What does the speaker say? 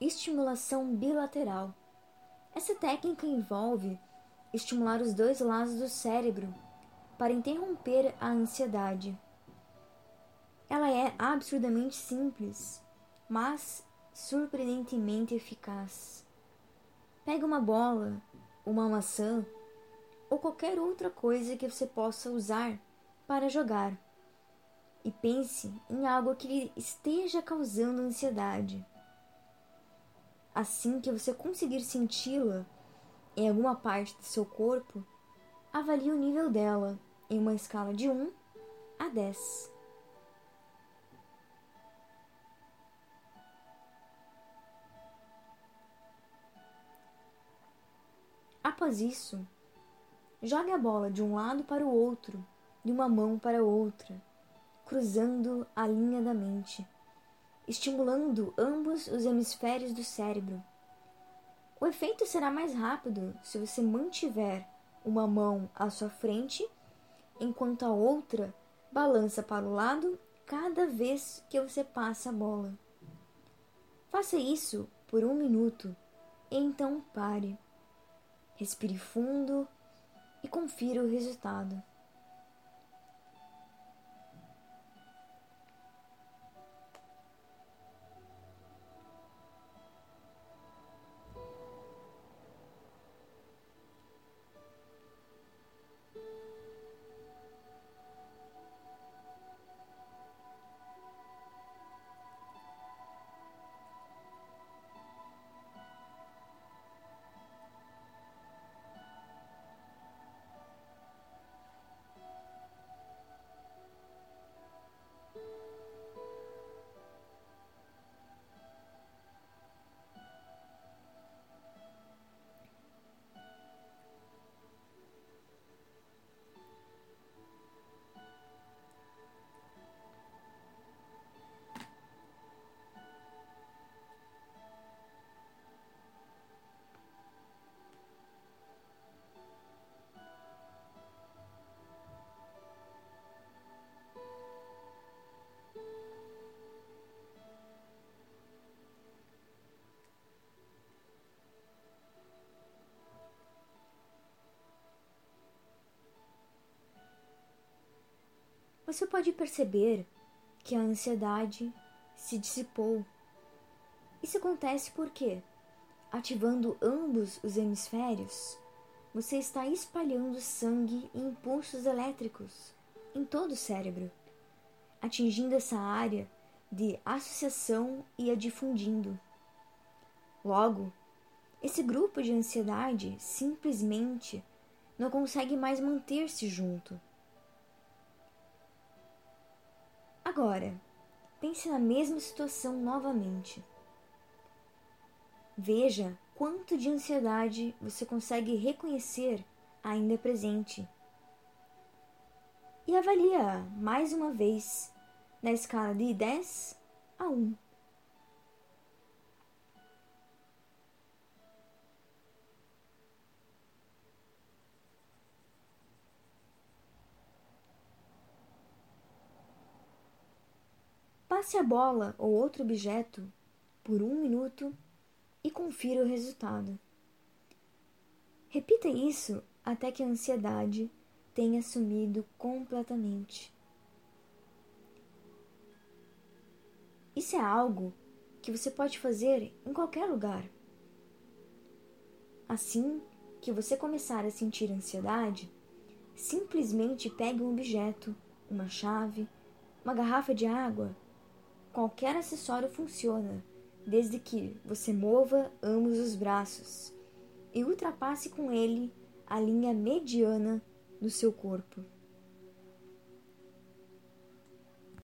estimulação bilateral. Essa técnica envolve estimular os dois lados do cérebro para interromper a ansiedade. Ela é absurdamente simples, mas surpreendentemente eficaz. Pega uma bola, uma maçã ou qualquer outra coisa que você possa usar para jogar e pense em algo que lhe esteja causando ansiedade. Assim que você conseguir senti-la em alguma parte do seu corpo, avalie o nível dela em uma escala de 1 a 10. Após isso, jogue a bola de um lado para o outro, de uma mão para outra, cruzando a linha da mente estimulando ambos os hemisférios do cérebro. O efeito será mais rápido se você mantiver uma mão à sua frente, enquanto a outra balança para o lado cada vez que você passa a bola. Faça isso por um minuto e então pare. Respire fundo e confira o resultado. Você pode perceber que a ansiedade se dissipou. Isso acontece porque, ativando ambos os hemisférios, você está espalhando sangue e impulsos elétricos em todo o cérebro, atingindo essa área de associação e a difundindo. Logo, esse grupo de ansiedade simplesmente não consegue mais manter-se junto Agora, pense na mesma situação novamente. Veja quanto de ansiedade você consegue reconhecer ainda presente. E avalia mais uma vez na escala de 10 a 1. Passe a bola ou outro objeto por um minuto e confira o resultado. Repita isso até que a ansiedade tenha sumido completamente. Isso é algo que você pode fazer em qualquer lugar. Assim que você começar a sentir ansiedade, simplesmente pegue um objeto, uma chave, uma garrafa de água Qualquer acessório funciona, desde que você mova ambos os braços e ultrapasse com ele a linha mediana do seu corpo.